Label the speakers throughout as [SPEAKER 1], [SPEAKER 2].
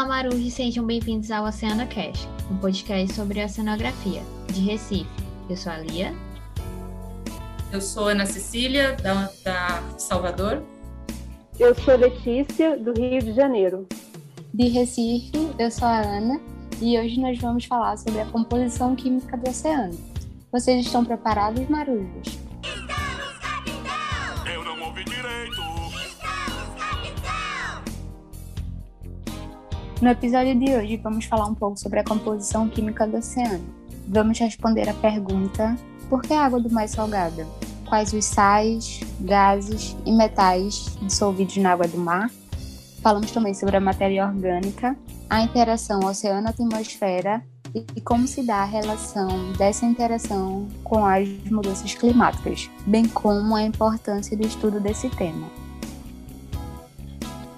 [SPEAKER 1] Olá, Maru, e sejam bem-vindos ao Oceano Cash, um podcast sobre oceanografia, de Recife. Eu sou a Lia.
[SPEAKER 2] Eu sou Ana Cecília, da, da Salvador.
[SPEAKER 3] Eu sou Letícia, do Rio de Janeiro.
[SPEAKER 4] De Recife, eu sou a Ana e hoje nós vamos falar sobre a composição química do oceano. Vocês estão preparados, marujos? No episódio de hoje vamos falar um pouco sobre a composição química do oceano. Vamos responder a pergunta: por que a água do mar é salgada? Quais os sais, gases e metais dissolvidos na água do mar? Falamos também sobre a matéria orgânica, a interação oceano-atmosfera e como se dá a relação dessa interação com as mudanças climáticas, bem como a importância do estudo desse tema.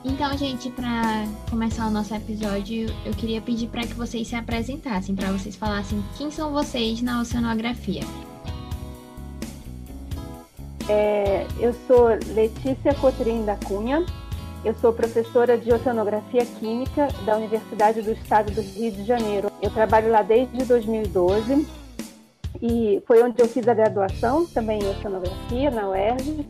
[SPEAKER 1] Então, gente, para começar o nosso episódio, eu queria pedir para que vocês se apresentassem, para vocês falassem quem são vocês na oceanografia.
[SPEAKER 3] É, eu sou Letícia Cotrim da Cunha, eu sou professora de Oceanografia Química da Universidade do Estado do Rio de Janeiro. Eu trabalho lá desde 2012 e foi onde eu fiz a graduação também em Oceanografia, na UERJ.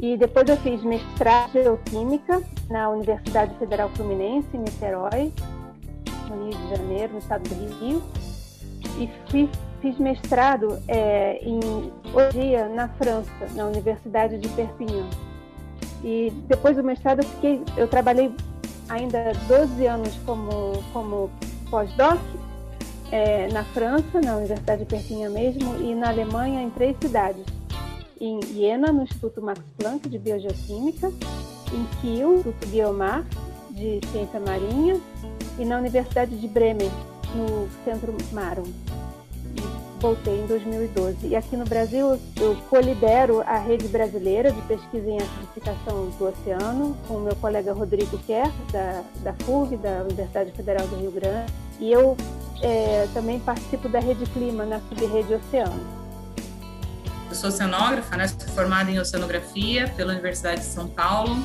[SPEAKER 3] E depois eu fiz mestrado em Geoquímica na Universidade Federal Fluminense, em Niterói, no Rio de Janeiro, no estado do Rio. E fiz, fiz mestrado é, em Odia, na França, na Universidade de Perpignan. E depois do mestrado eu fiquei, eu trabalhei ainda 12 anos como, como pós-doc é, na França, na Universidade de Perpignan mesmo, e na Alemanha em três cidades. Em Iena, no Instituto Max Planck de Biogeoquímica, em Kiel, Instituto Biomar de Ciência Marinha, e na Universidade de Bremen, no Centro Marum voltei em 2012. E aqui no Brasil eu colidero a rede brasileira de pesquisa em acidificação do oceano com o meu colega Rodrigo Kerr, da, da FUG, da Universidade Federal do Rio Grande. E eu é, também participo da Rede Clima na subrede Oceano.
[SPEAKER 2] Eu sou oceanógrafa, né? sou formada em oceanografia pela Universidade de São Paulo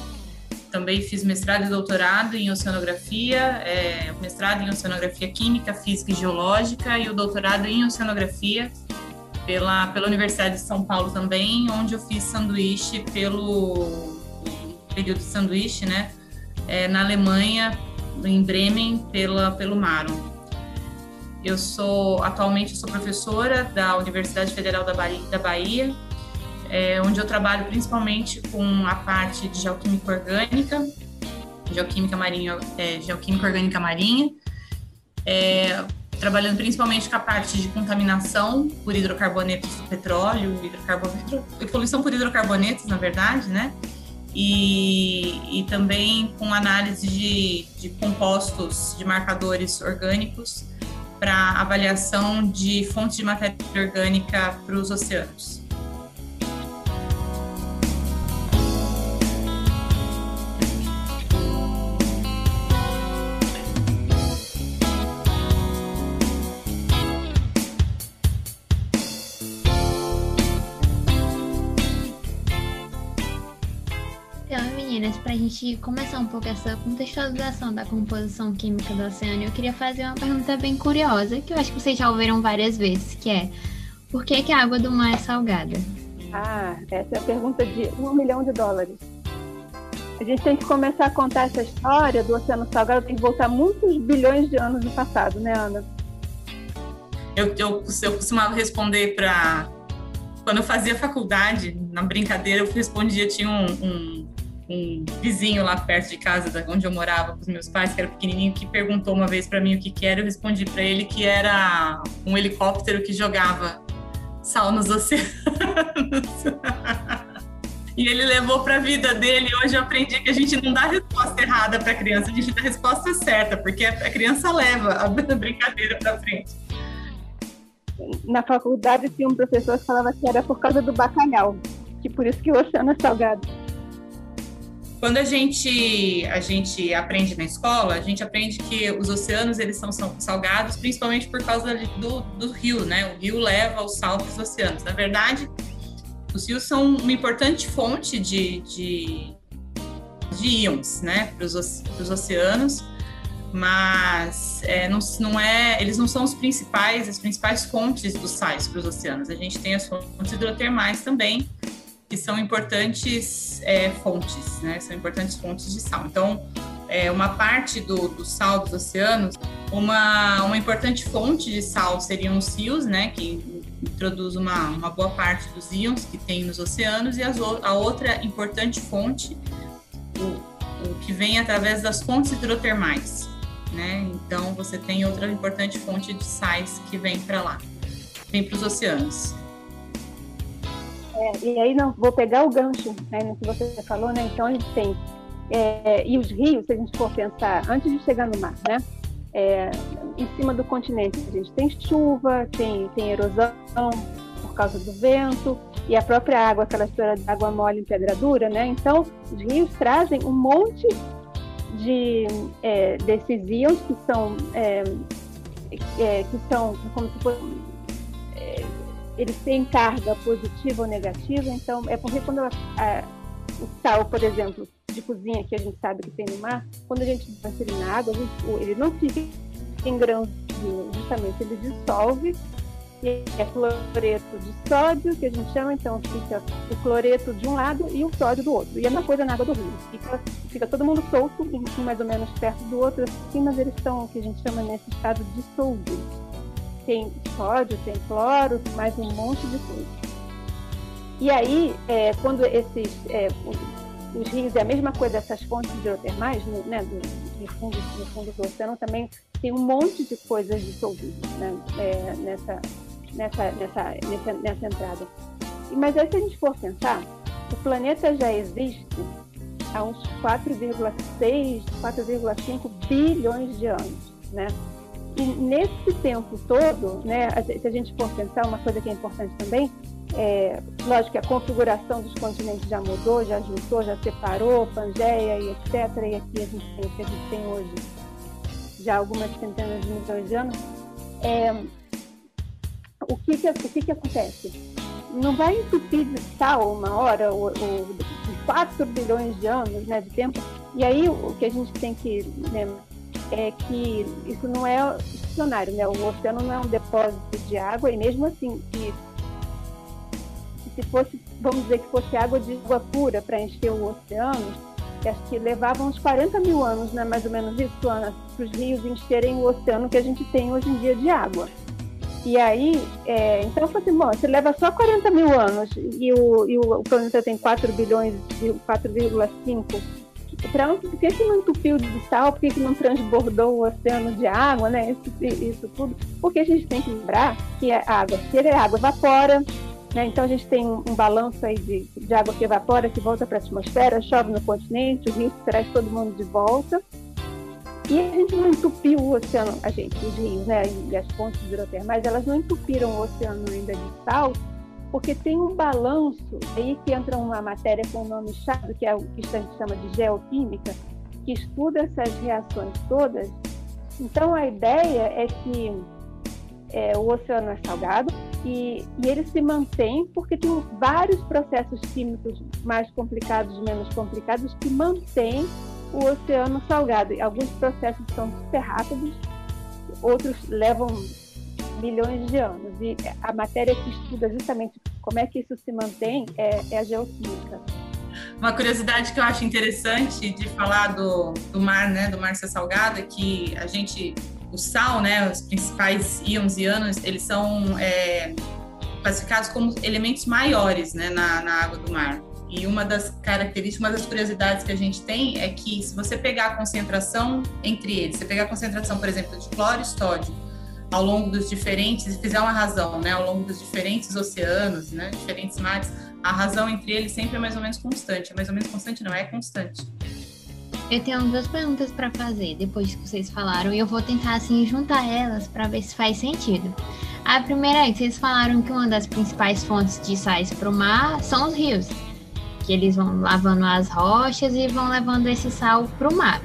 [SPEAKER 2] também fiz mestrado e doutorado em oceanografia, é, mestrado em oceanografia química, física e geológica e o doutorado em oceanografia pela, pela Universidade de São Paulo também, onde eu fiz sanduíche pelo período de sanduíche, né, é, na Alemanha, em Bremen, pela, pelo Marum. Eu sou, atualmente, sou professora da Universidade Federal da Bahia, da Bahia é, onde eu trabalho principalmente com a parte de geoquímica orgânica, geoquímica marinha, é, geoquímica orgânica marinha, é, trabalhando principalmente com a parte de contaminação por hidrocarbonetos do petróleo, poluição por hidrocarbonetos, na verdade, né? E, e também com análise de, de compostos, de marcadores orgânicos para avaliação de fontes de matéria orgânica para os oceanos.
[SPEAKER 1] A gente começar um pouco essa contextualização da composição química do oceano, eu queria fazer uma pergunta bem curiosa, que eu acho que vocês já ouviram várias vezes, que é por que, que a água do mar é salgada?
[SPEAKER 3] Ah, essa é a pergunta de um milhão de dólares. A gente tem que começar a contar essa história do oceano salgado, tem que voltar muitos bilhões de anos no passado, né, Ana?
[SPEAKER 2] Eu, eu, eu costumava responder para. Quando eu fazia faculdade, na brincadeira, eu respondia, tinha um, um um vizinho lá perto de casa, onde eu morava com os meus pais, que era pequenininho, que perguntou uma vez para mim o que, que era. Eu respondi para ele que era um helicóptero que jogava sal nos oceanos. e ele levou para a vida dele. Hoje eu aprendi que a gente não dá resposta errada para a criança, a gente dá a resposta certa, porque a criança leva a brincadeira para frente.
[SPEAKER 3] Na faculdade tinha um professor que falava que era por causa do bacalhau, que por isso que o oceano é salgado.
[SPEAKER 2] Quando a gente, a gente aprende na escola, a gente aprende que os oceanos eles são, salgados principalmente por causa do, do rio, né? O rio leva o sal para os oceanos. Na verdade, os rios são uma importante fonte de, de, de íons, né, para os oceanos, mas é, não, não é, eles não são os principais, as principais fontes dos sais para os oceanos. A gente tem as fontes hidrotermais também, que são importantes é, fontes, né? São importantes fontes de sal. Então, é, uma parte do, do sal dos oceanos, uma, uma importante fonte de sal seriam os rios, né? Que introduz uma, uma boa parte dos íons que tem nos oceanos, e as, a outra importante fonte, o, o que vem através das fontes hidrotermais. Né? Então, você tem outra importante fonte de sais que vem para lá, vem para os oceanos.
[SPEAKER 3] É, e aí não vou pegar o gancho né, no que você falou, né? Então a gente tem é, e os rios, se a gente for pensar antes de chegar no mar, né? É, em cima do continente a gente tem chuva, tem, tem erosão por causa do vento e a própria água, aquela história de água mole em pedra dura, né? Então os rios trazem um monte de é, desses íons que são é, é, que são como se fosse eles têm carga positiva ou negativa, então é porque quando a, a, o sal, por exemplo, de cozinha que a gente sabe que tem no mar, quando a gente põe ele na água, gente, ele não fica em grãos, justamente ele dissolve e é cloreto de sódio, que a gente chama, então fica o cloreto de um lado e o sódio do outro. E é uma coisa na água do rio. Fica, fica todo mundo solto, mais ou menos perto do outro, assim, mas eles estão, o que a gente chama nesse estado dissolvidos tem sódio, tem cloro, mais um monte de coisa. E aí, é, quando esses é, os rios é a mesma coisa, essas fontes hidrotermais, no, né, do, fundo, no fundo do oceano também tem um monte de coisas dissolvidas né, é, nessa, nessa, nessa, nessa, nessa entrada. Mas aí, se a gente for pensar, o planeta já existe há uns 4,6, 4,5 bilhões de anos, né? E nesse tempo todo, né, se a gente for pensar, uma coisa que é importante também, é, lógico que a configuração dos continentes já mudou, já juntou, já separou, Pangeia e etc. E aqui a gente tem o que a gente tem hoje, já algumas centenas de milhões de anos. É, o que que, o que que acontece? Não vai entupir de sal uma hora, ou, ou de 4 bilhões de anos né, de tempo, e aí o que a gente tem que lembrar é que isso não é estacionário, né? O oceano não é um depósito de água e mesmo assim, que, se fosse, vamos dizer que fosse água de água pura para encher o oceano, acho que levava uns 40 mil anos, né? Mais ou menos isso, Ana, para os rios encherem o oceano que a gente tem hoje em dia de água. E aí, é, então eu falei assim, bom, você leva só 40 mil anos e o, e o planeta tem 4 bilhões, 4,5 para por que, que não entupiu de sal, por que, que não transbordou o oceano de água, né? Isso, isso tudo. Porque a gente tem que lembrar que a água cheira, a água evapora, né? Então a gente tem um, um balanço aí de, de, água que evapora, que volta para a atmosfera, chove no continente, o rio traz todo mundo de volta. E a gente não entupiu o oceano, a gente, os rios, né? E as fontes hidrotermais, elas não entupiram o oceano ainda de sal, porque tem um balanço aí que entra uma matéria com o nome chave, que é o que a gente chama de geoquímica, que estuda essas reações todas. Então a ideia é que é, o oceano é salgado e, e, ele se mantém porque tem vários processos químicos mais complicados, menos complicados, que mantêm o oceano salgado. Alguns processos são super rápidos, outros levam milhões de anos. E a matéria que estuda justamente como é que isso se mantém é, é a geoquímica.
[SPEAKER 2] Uma curiosidade que eu acho interessante de falar do, do mar, né, do mar ser salgado, é que a gente, o sal, né, os principais íons e ânions, eles são é, classificados como elementos maiores, né, na, na água do mar. E uma das características, uma das curiosidades que a gente tem é que se você pegar a concentração entre eles, você pegar a concentração, por exemplo, de cloro e sódio ao longo dos diferentes, e fizer uma razão, né, ao longo dos diferentes oceanos, né, diferentes mares, a razão entre eles sempre é mais ou menos constante. É mais ou menos constante, não é constante.
[SPEAKER 1] Eu tenho duas perguntas para fazer depois que vocês falaram e eu vou tentar assim juntar elas para ver se faz sentido. A primeira é que vocês falaram que uma das principais fontes de sais para o mar são os rios, que eles vão lavando as rochas e vão levando esse sal para o mar.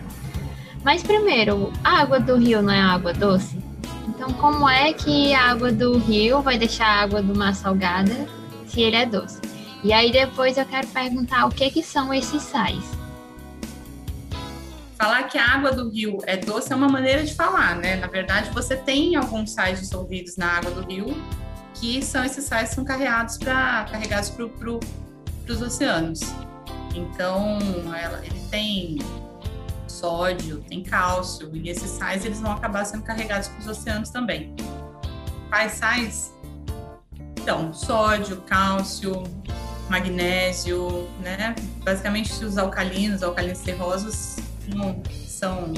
[SPEAKER 1] Mas primeiro, a água do rio não é água doce? Então, como é que a água do rio vai deixar a água do mar salgada se ele é doce? E aí depois eu quero perguntar o que que são esses sais.
[SPEAKER 2] falar que a água do rio é doce é uma maneira de falar, né? Na verdade, você tem alguns sais dissolvidos na água do rio, que são esses sais que são carregados para carregados para pro, os oceanos. Então, ela, ele tem sódio, tem cálcio, e esses sais eles vão acabar sendo carregados para os oceanos também. Quais sais? Então, sódio, cálcio, magnésio, né? Basicamente os alcalinos, alcalinos terrosos são,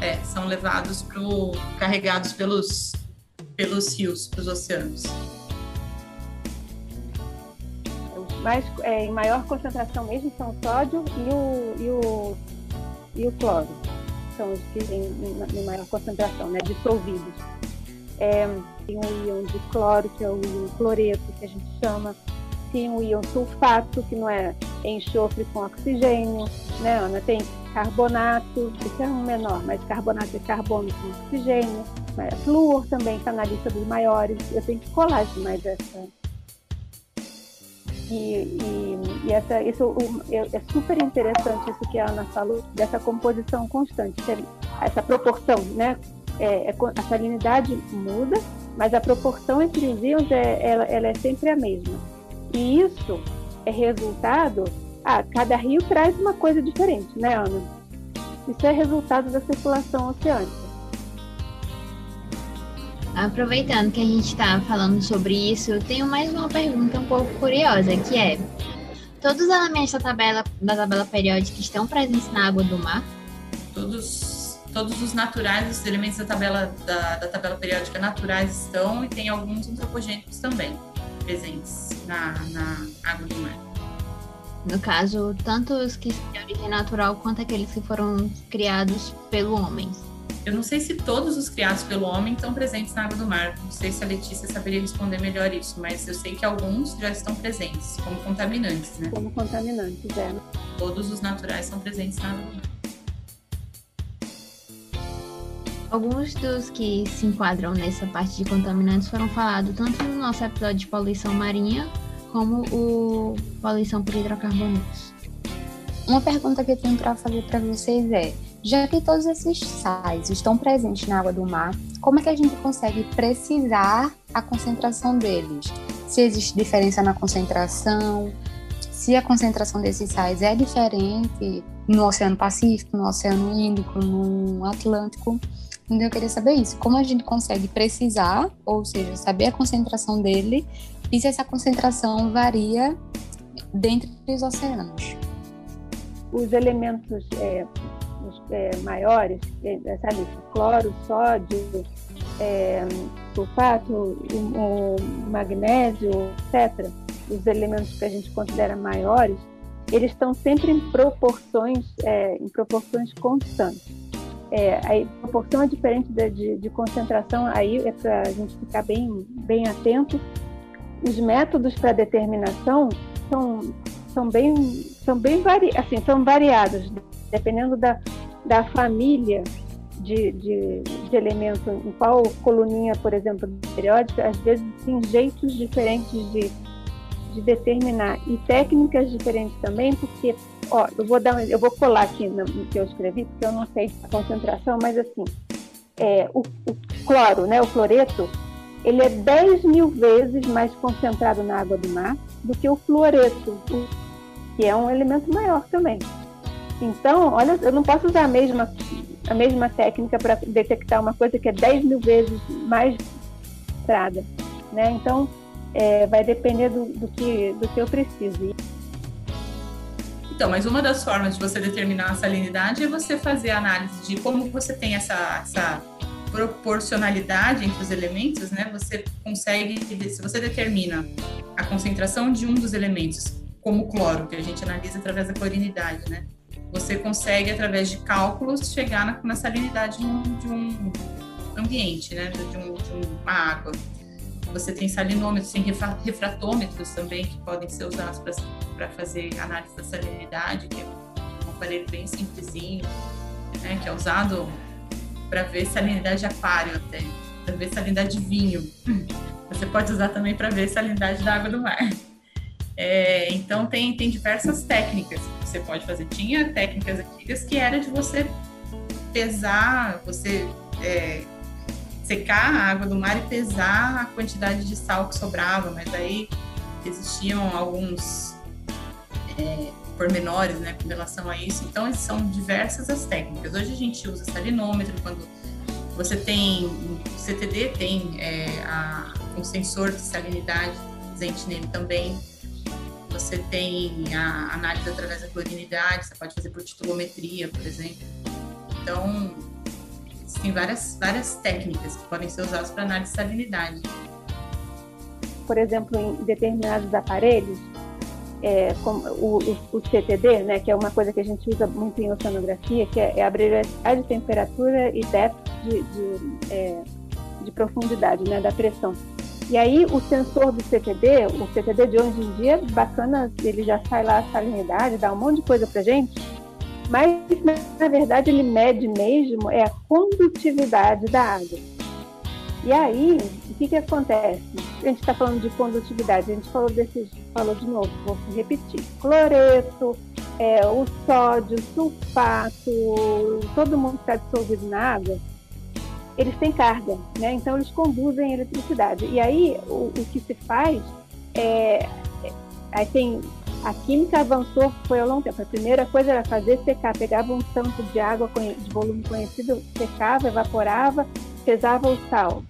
[SPEAKER 2] é, são levados pro, carregados pelos, pelos rios, pelos oceanos.
[SPEAKER 3] Mais, é, em maior concentração mesmo são o sódio e o, e o, e o cloro. São os que têm em, maior concentração, né, dissolvidos. É, tem o íon de cloro, que é o íon cloreto, que a gente chama. Tem o íon sulfato, que não é enxofre com oxigênio, né, Ana? Tem carbonato, esse é um menor, mas carbonato é carbono com oxigênio, mas flúor também está na lista dos maiores. Eu tenho que colar mais essa. E, e, e essa, isso é super interessante isso que a Ana falou, dessa composição constante, essa proporção, né? É, é, a salinidade muda, mas a proporção entre os íons é, ela, ela é sempre a mesma. E isso é resultado ah, cada rio traz uma coisa diferente, né, Ana? Isso é resultado da circulação oceânica.
[SPEAKER 1] Aproveitando que a gente está falando sobre isso, eu tenho mais uma pergunta um pouco curiosa, que é: todos os elementos da tabela, da tabela periódica estão presentes na água do mar?
[SPEAKER 2] Todos, todos os naturais, os elementos da tabela, da, da tabela periódica naturais estão e tem alguns antropogênicos também presentes na, na água do mar.
[SPEAKER 1] No caso, tanto os que são de origem natural quanto aqueles que foram criados pelo homem.
[SPEAKER 2] Eu não sei se todos os criados pelo homem estão presentes na água do mar. Não sei se a Letícia saberia responder melhor isso, mas eu sei que alguns já estão presentes como contaminantes, né?
[SPEAKER 3] Como contaminantes, é.
[SPEAKER 2] Todos os naturais são presentes na água do mar.
[SPEAKER 1] Alguns dos que se enquadram nessa parte de contaminantes foram falados tanto no nosso episódio de poluição marinha como o poluição por hidrocarbonetos.
[SPEAKER 4] Uma pergunta que eu tenho para fazer para vocês é: já que todos esses sais estão presentes na água do mar, como é que a gente consegue precisar a concentração deles? Se existe diferença na concentração, se a concentração desses sais é diferente no Oceano Pacífico, no Oceano Índico, no Atlântico. Então eu queria saber isso, como a gente consegue precisar, ou seja, saber a concentração dele e se essa concentração varia dentro dos oceanos.
[SPEAKER 3] Os elementos é, os, é, maiores, é, lista, cloro, sódio, é, sulfato, o, o magnésio, etc., os elementos que a gente considera maiores, eles estão sempre em proporções, é, em proporções constantes. É, a proporção é diferente de, de, de concentração, aí é para a gente ficar bem, bem atento os métodos para determinação são, são bem, são bem vari, assim, são variados, dependendo da, da família de, de, de elemento, em qual coluninha, por exemplo, periódica, às vezes tem jeitos diferentes de, de determinar e técnicas diferentes também, porque, ó, eu vou dar, eu vou colar aqui no, no que eu escrevi, porque eu não sei a concentração, mas assim, é, o, o cloro, né, o cloreto, ele é 10 mil vezes mais concentrado na água do mar do que o fluoreto, que é um elemento maior também. Então, olha, eu não posso usar a mesma, a mesma técnica para detectar uma coisa que é 10 mil vezes mais concentrada. Né? Então, é, vai depender do, do, que, do que eu preciso.
[SPEAKER 2] Então, mas uma das formas de você determinar a salinidade é você fazer a análise de como você tem essa, essa proporcionalidade entre os elementos, né, você consegue, se você determina a concentração de um dos elementos, como o cloro, que a gente analisa através da clorinidade, né, você consegue, através de cálculos, chegar na, na salinidade de um, de um ambiente, né, de, um, de uma água. Você tem salinômetros, tem refratômetros também, que podem ser usados para fazer análise da salinidade, que é um aparelho bem simplesinho, né, que é usado para ver salinidade de aquário até, para ver salinidade de vinho. Você pode usar também para ver salinidade da água do mar. É, então tem, tem diversas técnicas que você pode fazer. Tinha técnicas antigas que era de você pesar, você é, secar a água do mar e pesar a quantidade de sal que sobrava, mas aí existiam alguns é, pormenores né, com relação a isso. Então, são diversas as técnicas. Hoje a gente usa salinômetro, quando você tem, CTD tem é, a, um sensor de salinidade, Zentiname também. Você tem a análise através da clorinidade, você pode fazer por titulometria, por exemplo. Então, tem várias, várias técnicas que podem ser usadas para análise de salinidade.
[SPEAKER 3] Por exemplo, em determinados aparelhos, é, como o, o, o, CTD, né, que é uma coisa que a gente usa muito em oceanografia, que é, é a de temperatura e depth de, de, é, de profundidade, né, da pressão. E aí o sensor do CTD, o CTD de hoje em dia, bacana, ele já sai lá a salinidade, dá um monte de coisa pra gente, mas na verdade ele mede mesmo é a condutividade da água. E aí, o que, que acontece? A gente está falando de condutividade, a gente falou desses, falou de novo, vou repetir. Cloreto, é, o sódio, sulfato, todo mundo está dissolvido na água, eles têm carga, né? Então eles conduzem eletricidade. E aí o, o que se faz é, é, aí tem a química avançou foi ao longo tempo. A primeira coisa era fazer secar, pegava um tanto de água de volume conhecido, secava, evaporava, pesava o sal.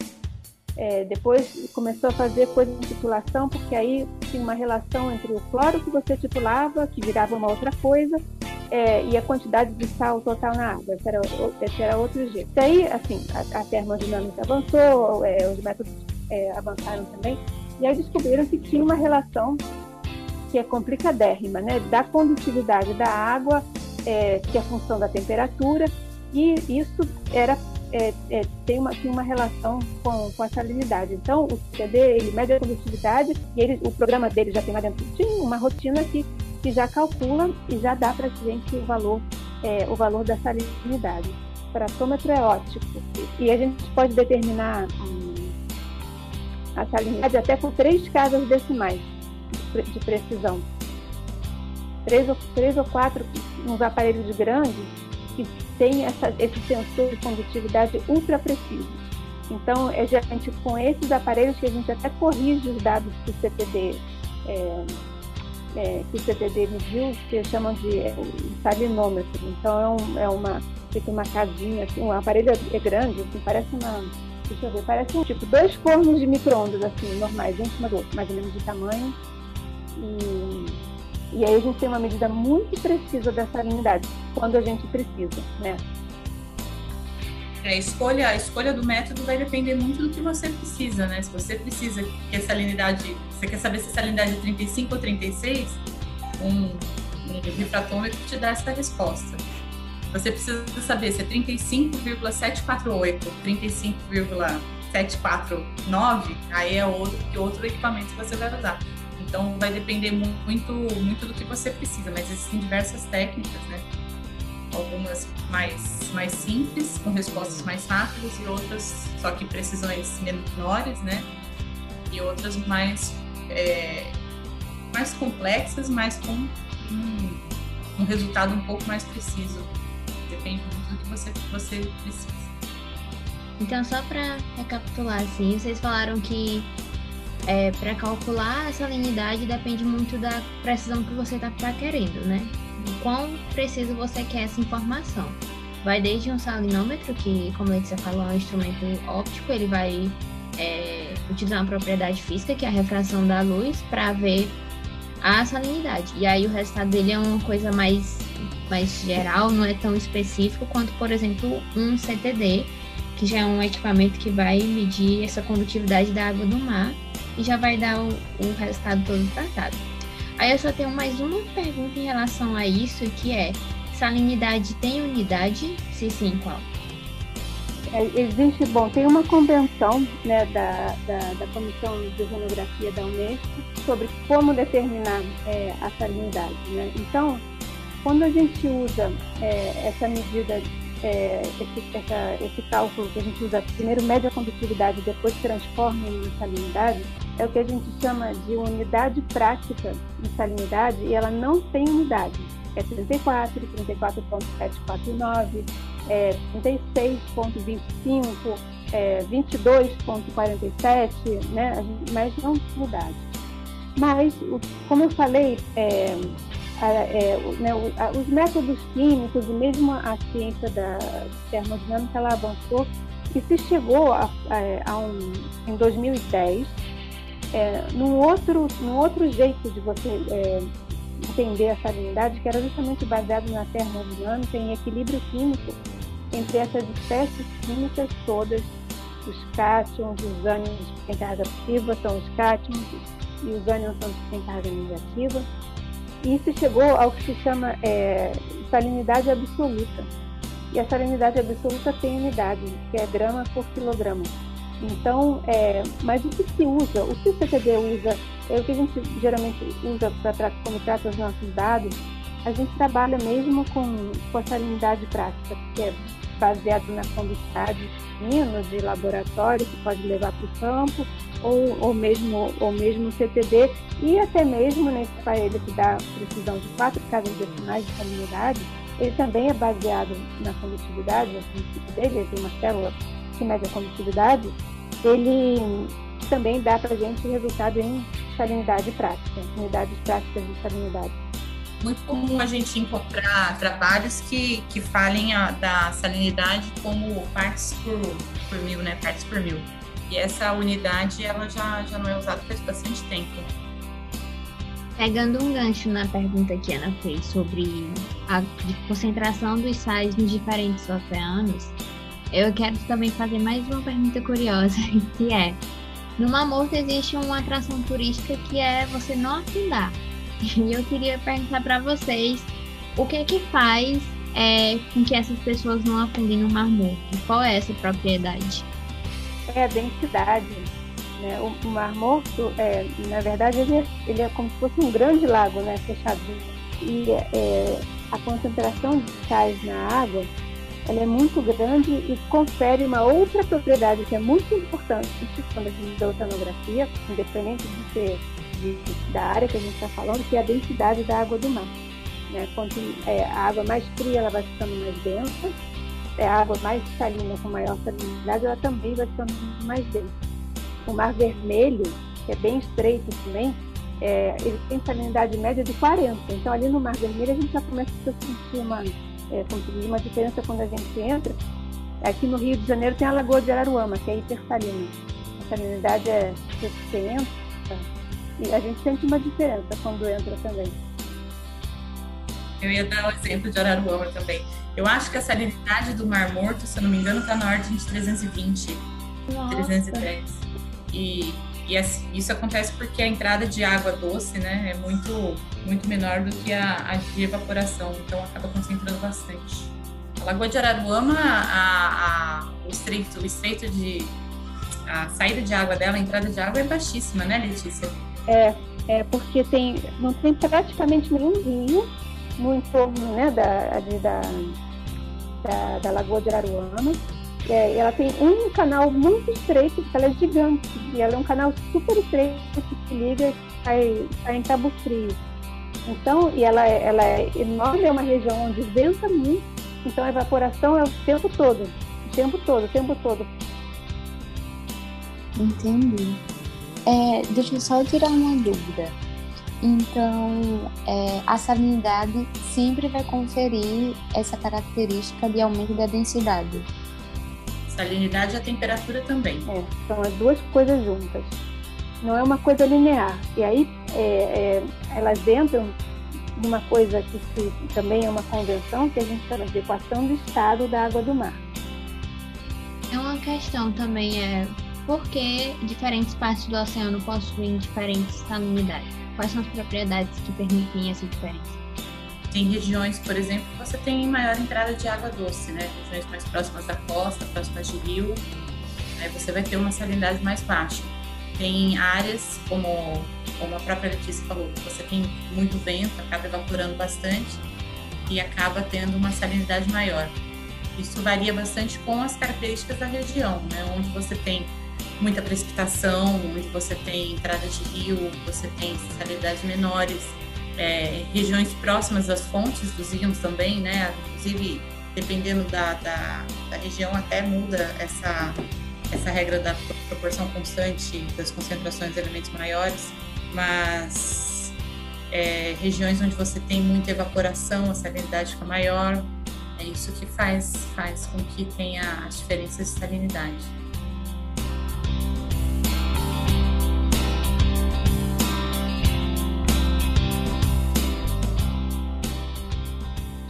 [SPEAKER 3] É, depois começou a fazer coisa de titulação, porque aí tinha uma relação entre o cloro que você titulava, que virava uma outra coisa, é, e a quantidade de sal total na água. Esse era, esse era outro jeito. Daí, assim, a, a termodinâmica avançou, é, os métodos é, avançaram também, e aí descobriram que tinha uma relação que é complicadérrima, né, da condutividade da água, é, que é função da temperatura, e isso era é, é, tem, uma, tem uma relação com, com a salinidade. Então, o CD, ele mede a condutividade e ele, o programa dele já tem lá dentro de uma rotina que, que já calcula e já dá para a gente o valor, é, o valor da salinidade. O fraçômetro é ótico e a gente pode determinar hum, a salinidade até com três casas decimais de, de precisão. Três ou, três ou quatro, uns aparelhos grandes, que tem essa, esse sensor de condutividade ultra preciso. Então, é geralmente com esses aparelhos que a gente até corrige os dados que o CTD, é, é, que o CTD mediu, que chamam de é, salinômetro. Então, é, um, é uma, fica uma casinha, assim, um aparelho é grande, assim, parece uma, deixa eu ver, parece um tipo, dois fornos de micro-ondas, assim, normais, um em cima do outro, mais ou menos de tamanho. E e aí a gente tem uma medida muito precisa da salinidade, quando a gente precisa, né?
[SPEAKER 2] É, a, escolha, a escolha do método vai depender muito do que você precisa, né? Se você precisa que a salinidade, você quer saber se a salinidade é 35 ou 36, um, um refratômetro te dá essa resposta. Você precisa saber se é 35,748, 35,749, aí é outro, outro equipamento que você vai usar. Então vai depender muito, muito do que você precisa, mas existem diversas técnicas, né? Algumas mais, mais simples, com respostas mais rápidas, e outras só que precisões menores, né? E outras mais, é, mais complexas, mas com um, um resultado um pouco mais preciso. Depende muito do que você, você precisa.
[SPEAKER 1] Então, só para recapitular, assim, vocês falaram que é, para calcular a salinidade depende muito da precisão que você está tá querendo, né? O quão preciso você quer essa informação. Vai desde um salinômetro, que, como a Letícia falou, é um instrumento óptico, ele vai é, utilizar uma propriedade física, que é a refração da luz, para ver a salinidade. E aí o resultado dele é uma coisa mais, mais geral, não é tão específico quanto, por exemplo, um CTD, que já é um equipamento que vai medir essa condutividade da água do mar e já vai dar o, o resultado todo tratado. Aí eu só tenho mais uma pergunta em relação a isso, que é, salinidade tem unidade? Se sim, qual?
[SPEAKER 3] É, existe, bom, tem uma convenção né, da, da, da, Comissão de Oceanografia da Unesco sobre como determinar é, a salinidade. Né? Então, quando a gente usa é, essa medida é, esse, essa, esse cálculo que a gente usa primeiro mede a condutividade depois transforma em salinidade, é o que a gente chama de unidade prática de salinidade e ela não tem unidade. É 34, 34.749, é, 36,25, é, 22,47, né, mas não unidade. Mas, como eu falei, é, é, né, os métodos químicos e mesmo a ciência da termodinâmica ela avançou. E se chegou a, a, a um, em 2010 é, num outro num outro jeito de você é, entender a salinidade que era justamente baseado na termodinâmica em equilíbrio químico entre essas espécies químicas todas os cátions, os ânions que têm carga positiva são os cátions e os ânions são os que têm carga negativa e isso chegou ao que se chama é, salinidade absoluta. E a salinidade absoluta tem unidade, que é grama por quilograma. Então, é, mas o que se usa, o que o CTD usa, é o que a gente geralmente usa para como trata os nossos dados, a gente trabalha mesmo com, com a salinidade prática, que é baseado na conductividade fino de laboratório que pode levar para o campo, ou, ou, mesmo, ou mesmo CTD, e até mesmo nesse aparelho que dá precisão de quatro casas decimais de salinidade, ele também é baseado na condutividade, no princípio dele, ele tem uma célula que mede a condutividade, ele também dá para gente resultado em salinidade prática, unidades práticas de salinidade.
[SPEAKER 2] Muito comum a gente encontrar trabalhos que, que falem a, da salinidade como partes por, por mil, né? Partes por mil. E essa unidade ela já, já não é usada faz bastante tempo.
[SPEAKER 1] Pegando um gancho na pergunta que a Ana fez sobre a concentração dos sais nos diferentes oceanos, eu quero também fazer mais uma pergunta curiosa, que é: no Mar Morto existe uma atração turística que é você não afundar. E eu queria perguntar para vocês o que é que faz é, com que essas pessoas não afundem no Mar Morto? Qual é essa propriedade?
[SPEAKER 3] É a densidade. Né? O, Mar Morto, é, na verdade, ele é, ele é, como se fosse um grande lago né, fechado. E é, a concentração de sais na água ela é muito grande e confere uma outra propriedade que é muito importante quando a gente da oceanografia, independente de ser de, da área que a gente está falando, que é a densidade da água do mar. Né? Quanto é, a água mais fria, ela vai ficando mais densa, a água mais salina, com maior salinidade, ela também vai ficando mais densa. O Mar Vermelho, que é bem estreito também, é, ele tem salinidade média de 40. Então, ali no Mar Vermelho, a gente já começa a sentir uma, é, uma diferença quando a gente entra. Aqui no Rio de Janeiro tem a Lagoa de Araruama, que é hipersalina. A salinidade é 60, e a gente sente uma diferença quando entra também.
[SPEAKER 2] Eu ia dar o exemplo de Araruama também. Eu acho que a salinidade do Mar Morto, se eu não me engano, está na ordem de 320, Nossa. 310. E, e isso acontece porque a entrada de água doce né, é muito, muito menor do que a, a de evaporação, então acaba concentrando bastante. A Lagoa de Araruama, a, a, o, estreito, o estreito de. A saída de água dela, a entrada de água é baixíssima, né, Letícia?
[SPEAKER 3] É, é porque tem, não tem praticamente nenhum rio no entorno né, da, da, da, da Lagoa de Araruama. É, ela tem um canal muito estreito, ela é gigante, e ela é um canal super estreito que liga e sai, sai em Cabo Frio. Então, e ela, é, ela é enorme, é uma região onde venta muito, então a evaporação é o tempo todo, o tempo todo, o tempo todo.
[SPEAKER 4] Entendi. É, deixa eu só tirar uma dúvida. Então, é, a salinidade sempre vai conferir essa característica de aumento da densidade.
[SPEAKER 2] Salinidade e a temperatura também.
[SPEAKER 3] É, são as duas coisas juntas. Não é uma coisa linear. E aí, é, é elas entram numa coisa que se, também é uma convenção, que a gente chama de equação do estado da água do mar.
[SPEAKER 1] É uma questão também, é por que diferentes partes do oceano possuem diferentes salinidades? Quais são as propriedades que permitem essa diferença?
[SPEAKER 2] Tem regiões, por exemplo, que você tem maior entrada de água doce, né? Regiões mais próximas da costa, próximas de rio, aí você vai ter uma salinidade mais baixa. Tem áreas, como, como a própria Letícia falou, que você tem muito vento, acaba evaporando bastante e acaba tendo uma salinidade maior. Isso varia bastante com as características da região, né? Onde você tem muita precipitação, onde você tem entrada de rio, você tem salinidades menores, é, regiões próximas das fontes dos rios também, né? Inclusive dependendo da, da, da região, até muda essa, essa regra da proporção constante das concentrações de elementos maiores, mas é, regiões onde você tem muita evaporação, a salinidade fica maior, é isso que faz, faz com que tenha as diferenças de salinidade.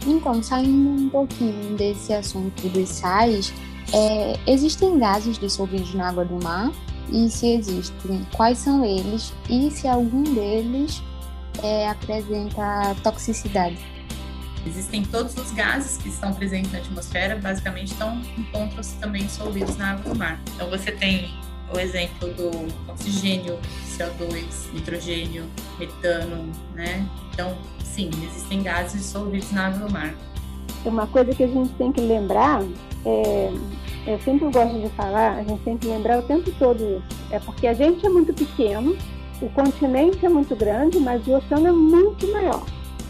[SPEAKER 4] Então, saindo um pouquinho desse assunto dos sais, é, existem gases dissolvidos na água do mar? E se existem, quais são eles? E se algum deles é, apresenta toxicidade?
[SPEAKER 2] Existem todos os gases que estão presentes na atmosfera, basicamente estão encontram-se também dissolvidos na água do mar. Então você tem o exemplo do oxigênio, CO2, nitrogênio, metano, né? Então, sim, existem gases dissolvidos na água do mar.
[SPEAKER 3] Uma coisa que a gente tem que lembrar, é, eu sempre gosto de falar, a gente tem que lembrar o tempo todo isso. É porque a gente é muito pequeno, o continente é muito grande, mas o oceano é muito maior.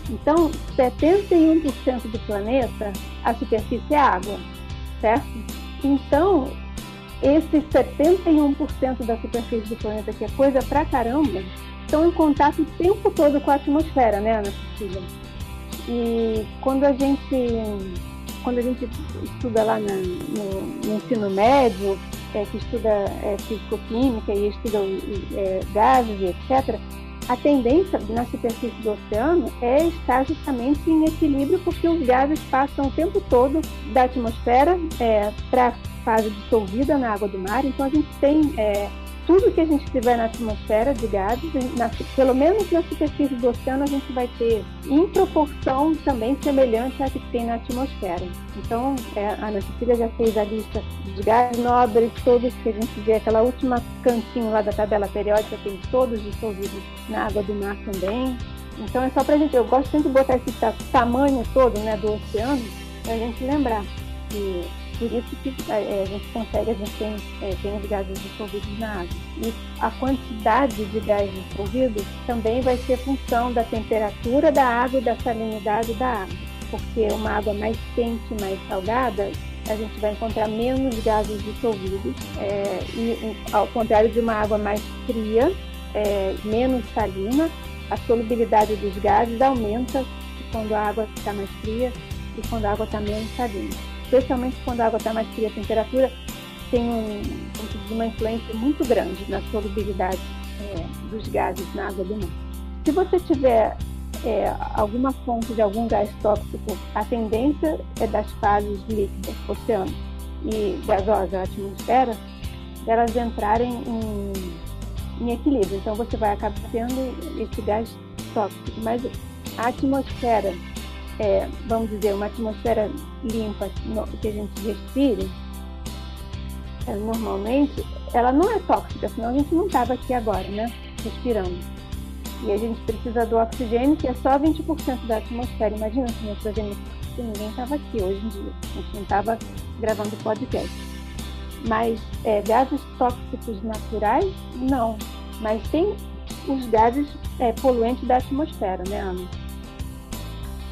[SPEAKER 3] Então, 71% do planeta, a superfície é água, certo? Então, esses 71% da superfície do planeta, que é coisa pra caramba, estão em contato o tempo todo com a atmosfera, né, Ana Cecília? E quando a gente, quando a gente estuda lá na, no, no, ensino médio, é, que estuda é, físico-química e estuda é, gases etc., a tendência na superfície do oceano é estar justamente em equilíbrio, porque os gases passam o tempo todo da atmosfera é, para a fase dissolvida na água do mar. Então a gente tem é, tudo que a gente tiver na atmosfera de gases, na, pelo menos na superfície do oceano, a gente vai ter em proporção também semelhante à que tem na atmosfera. Então, é, a Ana Cecília já fez a lista de gases nobres, todos que a gente vê, aquela última cantinho lá da tabela periódica, tem todos dissolvidos na água do mar também. Então, é só para a gente, eu gosto sempre de botar esse tamanho todo né, do oceano, para a gente lembrar que por isso que é, a gente consegue, a gente tem, é, tem os gases dissolvidos na água. E a quantidade de gás dissolvido também vai ser função da temperatura da água e da salinidade da água. Porque uma água mais quente, mais salgada, a gente vai encontrar menos gases dissolvidos. É, e ao contrário de uma água mais fria, é, menos salina, a solubilidade dos gases aumenta quando a água está mais fria e quando a água está menos salina especialmente quando a água está mais fria, a temperatura tem um, uma influência muito grande na solubilidade é, dos gases na água do mar. Se você tiver é, alguma fonte de algum gás tóxico, a tendência é das fases líquidas, oceano, e gasosa, atmosfera, elas entrarem em, em equilíbrio. Então você vai acabar tendo esse gás tóxico. Mas a atmosfera é, vamos dizer, uma atmosfera limpa que a gente respire, é, normalmente, ela não é tóxica, senão a gente não estava aqui agora, né? Respirando. E a gente precisa do oxigênio, que é só 20% da atmosfera. Imagina se nitrogênio se ninguém estava aqui hoje em dia. A gente não estava gravando podcast. Mas é, gases tóxicos naturais, não. Mas tem os gases é, poluentes da atmosfera, né, Ana?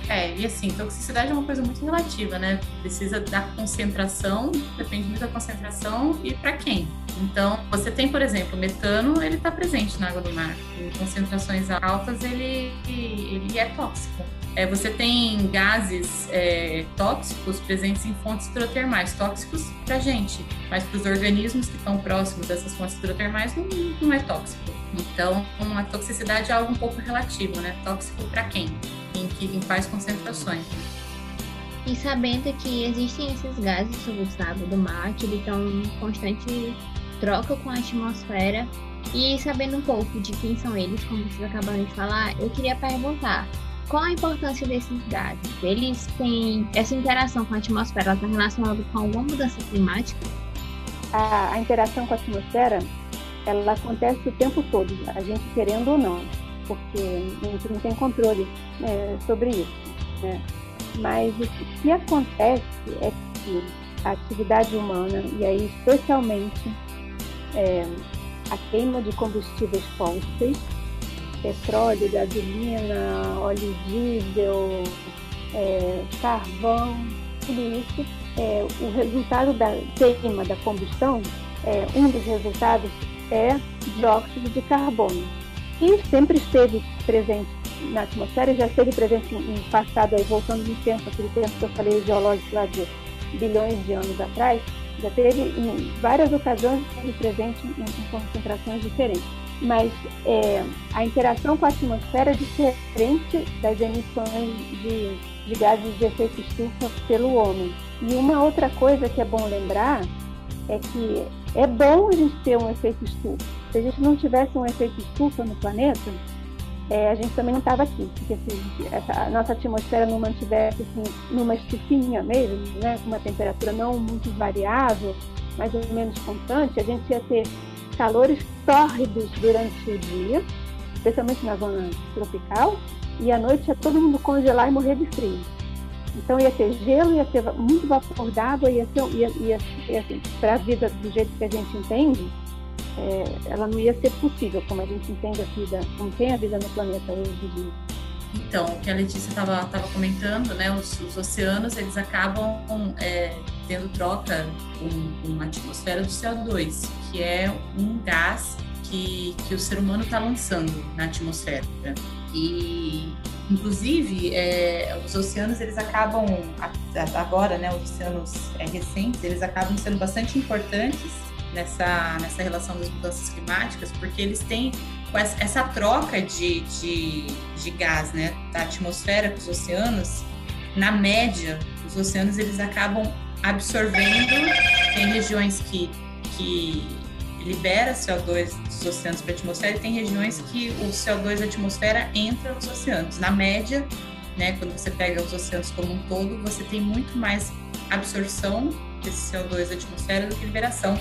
[SPEAKER 2] É, e assim, toxicidade é uma coisa muito relativa, né? Precisa da concentração, depende muito da concentração e para quem. Então, você tem, por exemplo, metano, ele está presente na água do mar. Em concentrações altas, ele, ele é tóxico. É, você tem gases é, tóxicos presentes em fontes hidrotermais, tóxicos para gente, mas para os organismos que estão próximos dessas fontes hidrotermais não, não é tóxico. Então, a toxicidade é algo um pouco relativo, né? Tóxico para quem? em, que, em quais concentrações.
[SPEAKER 1] E sabendo que existem esses gases sobre na água do mar, que estão em constante troca com a atmosfera, e sabendo um pouco de quem são eles, como vocês acabaram de falar, eu queria perguntar qual a importância desses gases? Eles têm essa interação com a atmosfera, está relacionada com alguma mudança climática?
[SPEAKER 3] A, a interação com a atmosfera, ela acontece o tempo todo, a gente querendo ou não porque a gente não tem controle é, sobre isso. Né? Mas o que acontece é que a atividade humana, e aí especialmente é, a queima de combustíveis fósseis, petróleo, gasolina, óleo diesel, é, carvão, tudo isso, é, o resultado da queima, da combustão, é, um dos resultados é dióxido de carbono, que sempre esteve presente na atmosfera, já esteve presente em passado, aí, voltando no tempo, aquele tempo que eu falei geológico lá de bilhões de anos atrás, já teve em várias ocasiões esteve presente em, em concentrações diferentes. Mas é, a interação com a atmosfera é diferente das emissões de, de gases de efeito estufa pelo homem. E uma outra coisa que é bom lembrar é que é bom a gente ter um efeito estufa. Se a gente não tivesse um efeito estufa no planeta, é, a gente também não estava aqui. Porque se essa, a nossa atmosfera não mantivesse assim, numa estufinha mesmo, né, com uma temperatura não muito variável, mais ou menos constante, a gente ia ter calores tórridos durante o dia, especialmente na zona tropical, e à noite ia todo mundo congelar e morrer de frio. Então ia ter gelo, ia ter muito vapor d'água, ia ser, ia, ia, ia assim, para a vida do jeito que a gente entende, é, ela não ia ser possível, como a gente entende a vida, como tem a vida no planeta hoje.
[SPEAKER 2] Então, o que a Letícia estava comentando, né, os, os, oceanos eles acabam é, tendo troca com, com, a atmosfera do CO2, que é um gás que, que o ser humano está lançando na atmosfera. E, inclusive, é, os oceanos eles acabam agora, né, os oceanos é, recentes, eles acabam sendo bastante importantes nessa, nessa relação das mudanças climáticas, porque eles têm essa troca de, de, de gás né, da atmosfera para os oceanos, na média, os oceanos eles acabam absorvendo, tem regiões que, que libera CO2 dos oceanos para a atmosfera e tem regiões que o CO2 da atmosfera entra nos oceanos. Na média, né, quando você pega os oceanos como um todo, você tem muito mais absorção desse CO2 da atmosfera do que liberação.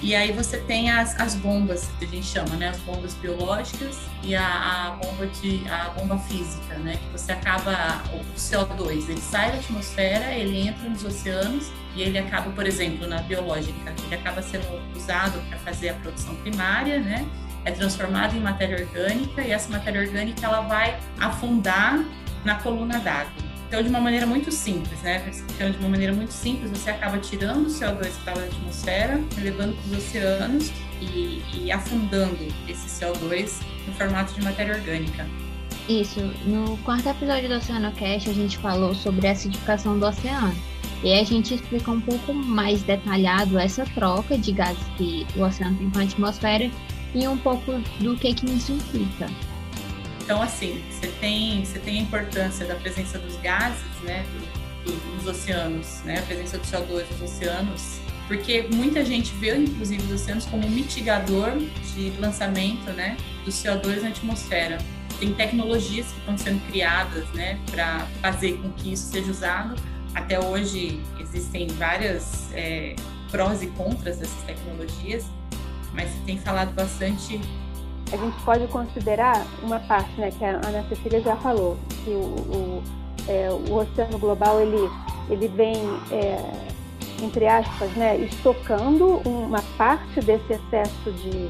[SPEAKER 2] E aí você tem as, as bombas, que a gente chama, né? As bombas biológicas e a, a bomba de, a bomba física, né? Que você acaba, o CO2, ele sai da atmosfera, ele entra nos oceanos e ele acaba, por exemplo, na biológica, ele acaba sendo usado para fazer a produção primária, né? É transformado em matéria orgânica e essa matéria orgânica ela vai afundar na coluna d'água. Então, de uma maneira muito simples, né? Então, de uma maneira muito simples, você acaba tirando o CO2 que estava na atmosfera, levando para os oceanos e, e, afundando esse CO2 no formato de matéria orgânica.
[SPEAKER 1] Isso. No quarto episódio do OceanoCast, a gente falou sobre a acidificação do oceano. E a gente explica um pouco mais detalhado essa troca de gases que o oceano tem com a atmosfera e um pouco do que, que isso implica.
[SPEAKER 2] Então, assim, você tem, você tem a importância da presença dos gases, né, dos oceanos, né, a presença do CO2 nos oceanos, porque muita gente vê, inclusive, os oceanos como um mitigador de lançamento, né, do CO2 na atmosfera. Tem tecnologias que estão sendo criadas, né, para fazer com que isso seja usado. Até hoje existem várias é, prós e contras dessas tecnologias, mas se tem falado bastante
[SPEAKER 3] a gente pode considerar uma parte, né, que a Ana Cecília já falou, que o, o, é, o oceano global ele, ele vem, é, entre aspas, né, estocando uma parte desse excesso de,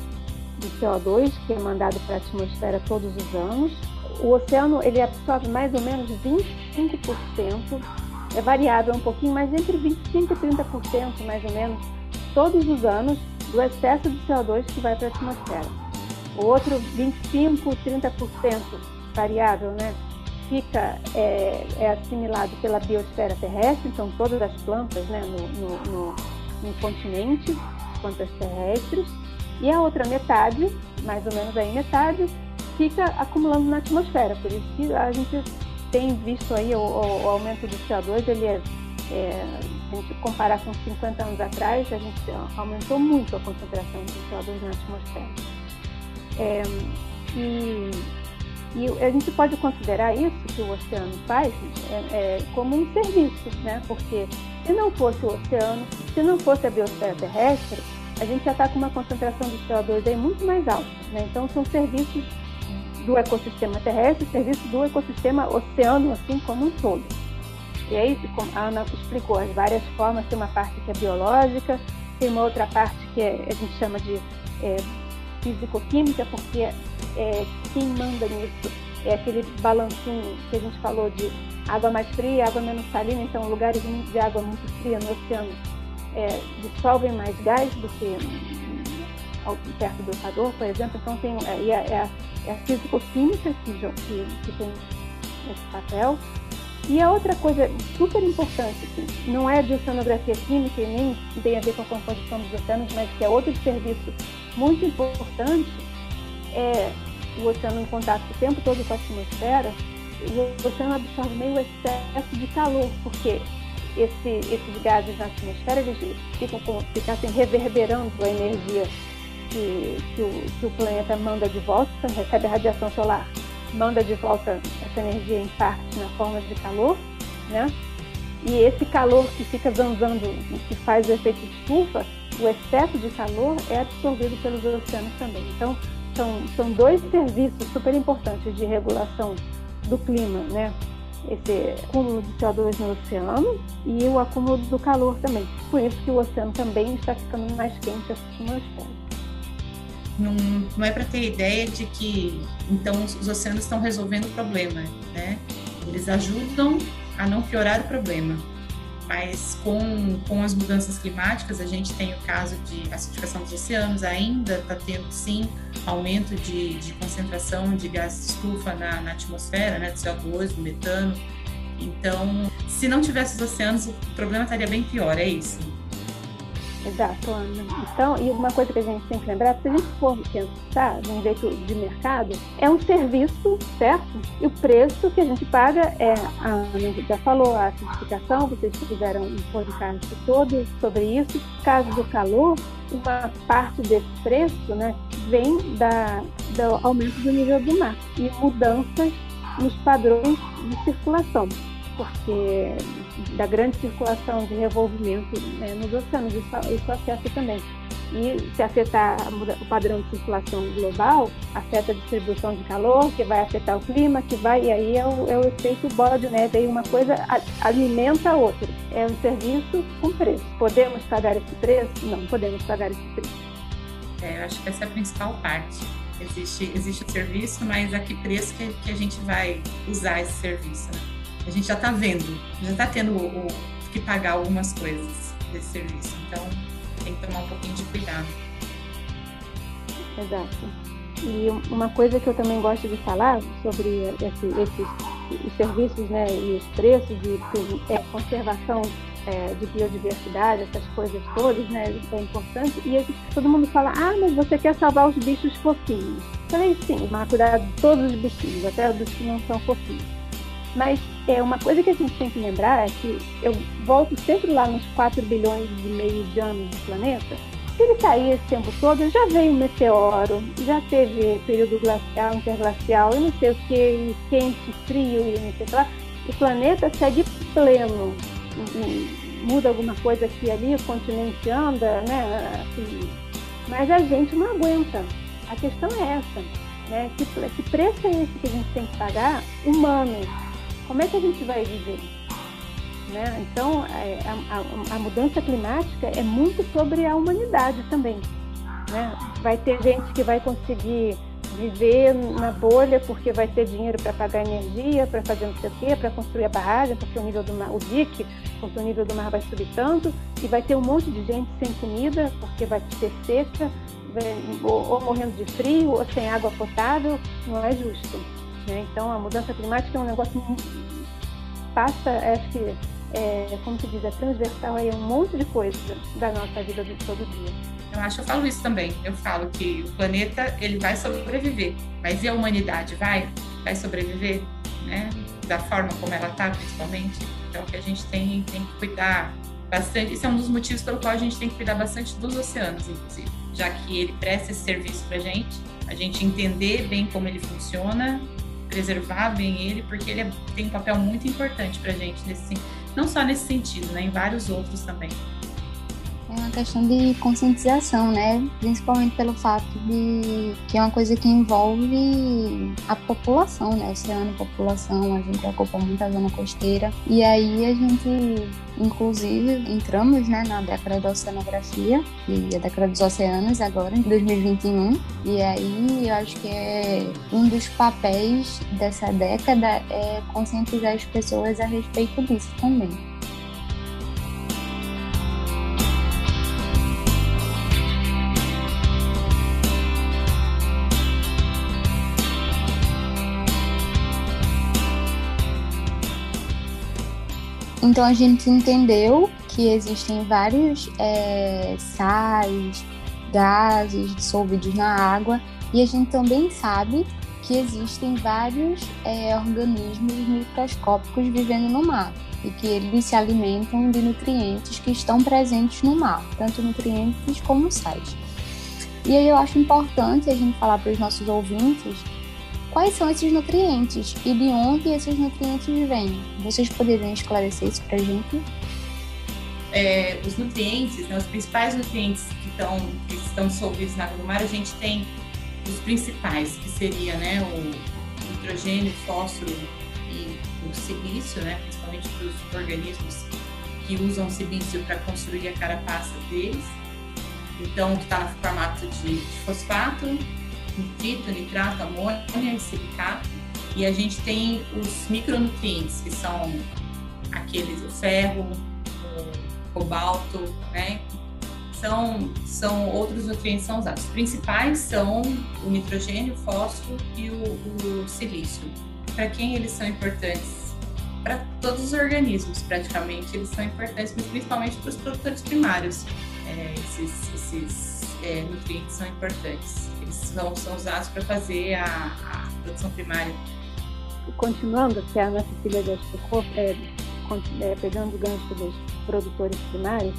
[SPEAKER 3] de CO2 que é mandado para a atmosfera todos os anos. O oceano ele absorve mais ou menos 25%, é variável um pouquinho, mas entre 25% e 30% mais ou menos, todos os anos, do excesso de CO2 que vai para a atmosfera. O outro 25, 30% variável, né? Fica é, é, assimilado pela biosfera terrestre, então todas as plantas né, no, no, no, no continente, plantas terrestres, e a outra metade, mais ou menos aí metade, fica acumulando na atmosfera. Por isso que a gente tem visto aí o, o, o aumento do CO2, ele é, é, a gente comparar com 50 anos atrás, a gente aumentou muito a concentração de CO2 na atmosfera. É, e, e, a gente pode considerar isso que o oceano faz é, é, como um serviço, né? Porque se não fosse o oceano, se não fosse a biosfera terrestre, a gente já está com uma concentração de CO2 aí muito mais alta. Né? Então são serviços do ecossistema terrestre, serviços do ecossistema oceano, assim como um todo. E aí, como a Ana explicou, as várias formas, tem uma parte que é biológica, tem uma outra parte que é, a gente chama de é, físico-química, porque é, quem manda nisso é aquele balancinho que a gente falou de água mais fria, água menos salina, então lugares de água muito fria no oceano é, dissolvem mais gás do que perto do Equador, por exemplo. Então tem é, é, é a, é a físico-química que, que, que tem esse papel. E a outra coisa super importante, assim, não é de oceanografia química e nem tem a ver com a composição dos oceanos, mas que é outro serviço muito importante, é o oceano em contato o tempo todo com a atmosfera, o oceano absorve meio excesso de calor, porque esse, esses gases na atmosfera eles ficam ficassem reverberando a energia que, que, o, que o planeta manda de volta, recebe a radiação solar, manda de volta essa energia em parte na forma de calor, né? E esse calor que fica zanzando, que faz o efeito de estufa, o excesso de calor é absorvido pelos oceanos também. Então, são, são dois serviços super importantes de regulação do clima, né? Esse acúmulo de CO2 no oceano e o acúmulo do calor também. Por isso que o oceano também está ficando mais quente acima das pontas.
[SPEAKER 2] Não, não é para ter ideia de que então os oceanos estão resolvendo o problema, né? Eles ajudam a não piorar o problema mas com, com as mudanças climáticas, a gente tem o caso de acidificação dos oceanos, ainda está tendo sim aumento de, de concentração de gás de estufa na, na atmosfera, né, do CO2, do metano. Então, se não tivesse os oceanos, o problema estaria bem pior, é isso.
[SPEAKER 3] Exato. Então, e uma coisa que a gente tem que lembrar, se a gente for pensar de um jeito de mercado, é um serviço, certo? E o preço que a gente paga é, a Ana já falou, a certificação, vocês fizeram um podcast todo sobre isso. No caso do calor, uma parte desse preço né, vem da, do aumento do nível do mar e mudanças nos padrões de circulação porque da grande circulação de revolvimento né, nos oceanos, isso, isso afeta também. E se afetar o padrão de circulação global, afeta a distribuição de calor, que vai afetar o clima, que vai, e aí é o, é o efeito bola de neve, aí uma coisa alimenta a outra. É um serviço com preço. Podemos pagar esse preço? Não, podemos pagar esse preço.
[SPEAKER 2] É, eu acho que essa é a principal parte. Existe, existe o serviço, mas a que preço que, que a gente vai usar esse serviço, né? A gente já está vendo, já está tendo o, o, que pagar algumas coisas desse serviço. Então, tem que tomar um pouquinho de cuidado.
[SPEAKER 3] Exato. E uma coisa que eu também gosto de falar sobre esse, esses os serviços né, e os preços de é, conservação é, de biodiversidade, essas coisas todas, né, é importante. E todo mundo fala, ah, mas você quer salvar os bichos fofinhos. Eu falei, sim, mas cuidar de todos os bichinhos, até dos que não são fofinhos. Mas é uma coisa que a gente tem que lembrar é que eu volto sempre lá nos 4 bilhões e meio de anos do planeta. Se ele está aí esse tempo todo, já veio um meteoro, já teve período glacial, interglacial, eu não sei o que, quente, frio e não sei o que lá. O planeta segue pleno. Muda alguma coisa aqui e ali, o continente anda, né? Assim, mas a gente não aguenta. A questão é essa. Né? Que, que preço é esse que a gente tem que pagar? Humanos como é que a gente vai viver? Né? Então, é, a, a, a, mudança climática é muito sobre a humanidade também. Né? Vai ter gente que vai conseguir viver na bolha porque vai ter dinheiro para pagar energia, para fazer não sei o quê, para construir a barragem, porque o nível do mar, o dique, porque o nível do mar vai subir tanto, e vai ter um monte de gente sem comida porque vai ter seca, ou, ou morrendo de frio, ou sem água potável, não é justo. Né? Então, a mudança climática é um negócio passa, acho que, é, como se diz, é transversal aí um monte de coisas da nossa vida de todo dia.
[SPEAKER 2] Eu acho, eu falo isso também. Eu falo que o planeta ele vai sobreviver, mas e a humanidade vai, vai sobreviver, né? Da forma como ela está, principalmente. Então, que a gente tem, tem que cuidar bastante. Isso é um dos motivos pelo qual a gente tem que cuidar bastante dos oceanos, inclusive, já que ele presta esse serviço para gente, a gente entender bem como ele funciona preservar bem ele, porque ele é, tem um papel muito importante para a gente, nesse, não só nesse sentido, né, em vários outros também.
[SPEAKER 4] É uma questão de conscientização, né? Principalmente pelo fato de que é uma coisa que envolve a população, né? Oceano, população, a gente ocupa muita zona costeira. E aí a gente, inclusive, entramos né, na década da oceanografia, e a década dos oceanos agora, em 2021. E aí eu acho que é um dos papéis dessa década é conscientizar as pessoas a respeito disso também. Então a gente entendeu que existem vários é, sais, gases dissolvidos na água e a gente também sabe que existem vários é, organismos microscópicos vivendo no mar e que eles se alimentam de nutrientes que estão presentes no mar, tanto nutrientes como sais. E aí eu acho importante a gente falar para os nossos ouvintes quais são esses nutrientes e de onde esses nutrientes vêm. Vocês poderiam esclarecer isso para a gente?
[SPEAKER 2] É, os nutrientes, né, os principais nutrientes que, estão que estão dissolvidos na água do mar, a gente tem os principais, que seria né, o nitrogênio, fósforo e o silício, né, principalmente para os organismos que usam silício para construir a carapaça deles. Então, que está no formato de, de fosfato, nitrito, nitrato, amônia e silicato. E a gente tem os micronutrientes, que são aqueles, o ferro, o cobalto, né? São, são outros nutrientes são usados. Os principais são o nitrogênio, o fósforo e o, o silício. Para quem eles são importantes? Para todos os organismos, praticamente, eles são importantes, mas principalmente para os produtores primários. É, esses, esses é, nutrientes são importantes são, são usados para fazer a, a, produção primária.
[SPEAKER 3] Continuando, que a Ana Cecília já explicou, é, é, pegando o gancho dos produtores primários,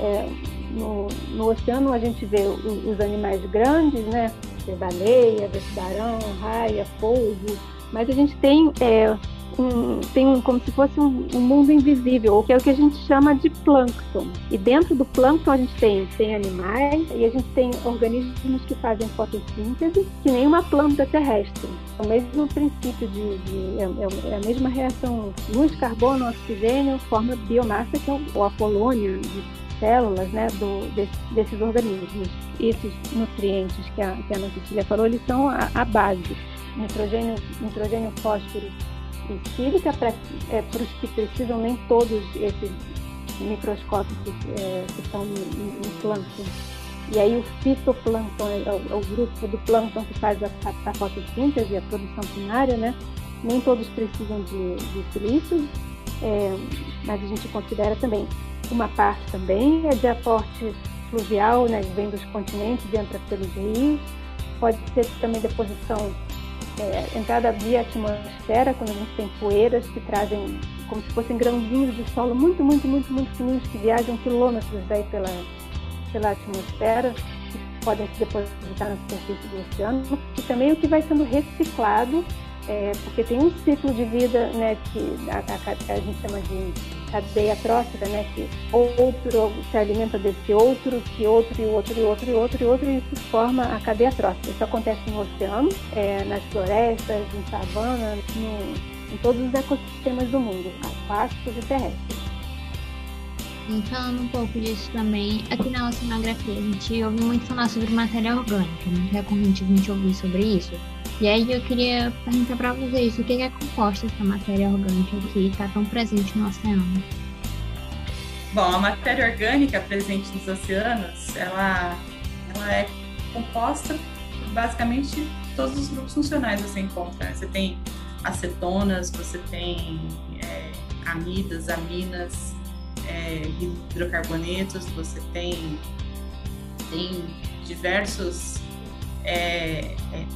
[SPEAKER 3] é, no, no, oceano a gente vê os, os animais grandes, né? Baleia, tubarão, raia, polvo, mas a gente tem é, um, tem um, como se fosse um, um, mundo invisível, que é o que a gente chama de plâncton. E dentro do plâncton a gente tem, tem animais e a gente tem organismos que fazem fotossíntese, que nem uma planta terrestre. É o mesmo princípio de, de é, é, é, a mesma reação luz, carbono, oxigênio, forma biomassa, que é o, a de células né, do, desse, desses organismos. Esses nutrientes que a, que a Ana Cecília falou, eles são a, a base. Nitrogênio, nitrogênio, fósforo científica para é, os que precisam, nem todos esses microscópicos é, que estão no, no plâncton. E aí o fitoplâncton é, é, o, é o grupo do plâncton que faz a, a, a fotossíntese, a produção primária, né? Nem todos precisam de, de silício, é, mas a gente considera também uma parte também é de aporte fluvial, né? Vem dos continentes entra pelos rios. Pode ser também deposição é, entrada via atmosfera, quando a gente tem poeiras que trazem como se fossem grãozinhos de solo muito, muito, muito, muito fininhos que viajam quilômetros daí pela, pela atmosfera, que podem se depositar na superfície do oceano, e também o que vai sendo reciclado, é, porque tem um ciclo de vida né, que a, a, a gente chama de cadeia trófica, né, que outro se alimenta desse outro, que outro e outro e outro e outro e outro, e isso forma a cadeia trófica. Isso acontece no oceano, é, nas florestas, em savana, no, em todos os ecossistemas do mundo, aquáticos e terrestres.
[SPEAKER 1] E falando um pouco disso também, aqui na oceanografia a gente ouve muito falar sobre matéria orgânica, muito recorrente a gente ouvir sobre isso. E aí eu queria perguntar para vocês o que é composta essa matéria orgânica que está tão presente no oceano?
[SPEAKER 2] Bom, a matéria orgânica presente nos oceanos, ela, ela é composta basicamente todos os grupos funcionais você encontra. Você tem acetonas, você tem é, amidas, aminas, é, hidrocarbonetos, você tem, tem diversos é, é,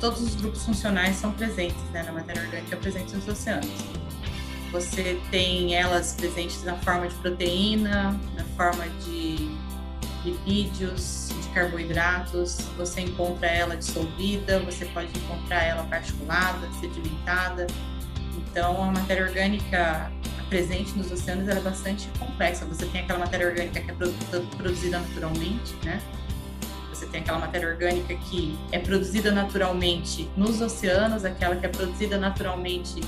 [SPEAKER 2] todos os grupos funcionais são presentes né, na matéria orgânica presente nos oceanos. Você tem elas presentes na forma de proteína, na forma de lipídios, de carboidratos, você encontra ela dissolvida, você pode encontrar ela particulada, sedimentada. Então, a matéria orgânica, presente nos oceanos é bastante complexa. Você tem aquela matéria orgânica que é produzida naturalmente, né? Você tem aquela matéria orgânica que é produzida naturalmente nos oceanos, aquela que é produzida naturalmente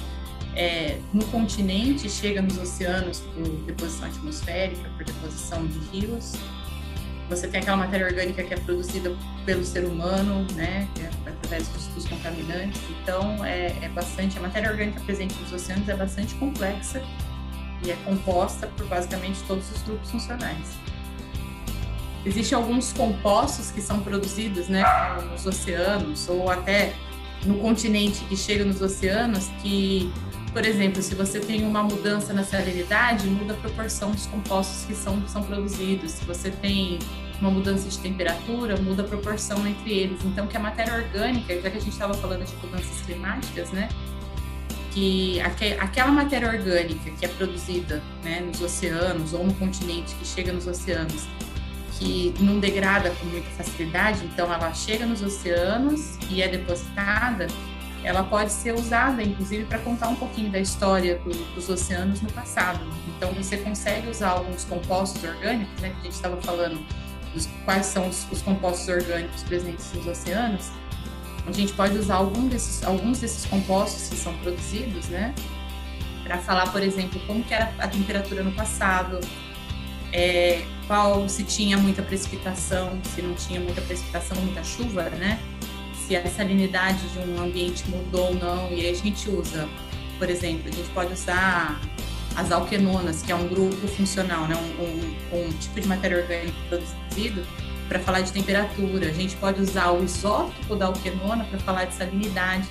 [SPEAKER 2] é, no continente, chega nos oceanos por deposição atmosférica, por deposição de rios. Você tem aquela matéria orgânica que é produzida pelo ser humano, né, é através dos, dos contaminantes. Então, é, é, bastante a matéria orgânica presente nos oceanos é bastante complexa e é composta por basicamente todos os grupos funcionais. Existem alguns compostos que são produzidos, né, nos oceanos ou até no continente que chega nos oceanos que por exemplo, se você tem uma mudança na salinidade, muda a proporção dos compostos que são, são produzidos. Se você tem uma mudança de temperatura, muda a proporção entre eles. Então, que a matéria orgânica, já que a gente estava falando de mudanças climáticas, né? Que aquela matéria orgânica que é produzida né, nos oceanos ou no continente, que chega nos oceanos, que não degrada com muita facilidade, então ela chega nos oceanos e é depositada, ela pode ser usada, inclusive, para contar um pouquinho da história do, dos oceanos no passado. Então, você consegue usar alguns compostos orgânicos, né, que a gente estava falando, dos, quais são os, os, compostos orgânicos presentes nos oceanos. A gente pode usar algum desses, alguns desses compostos que são produzidos, né, para falar, por exemplo, como que era a temperatura no passado, é, qual se tinha muita precipitação, se não tinha muita precipitação, muita chuva, né? se a salinidade de um ambiente mudou ou não. E aí a gente usa, por exemplo, a gente pode usar as alquenonas, que é um grupo funcional, né? um, um, um tipo de matéria orgânica produzido para falar de temperatura. A gente pode usar o isótopo da alquenona para falar de salinidade.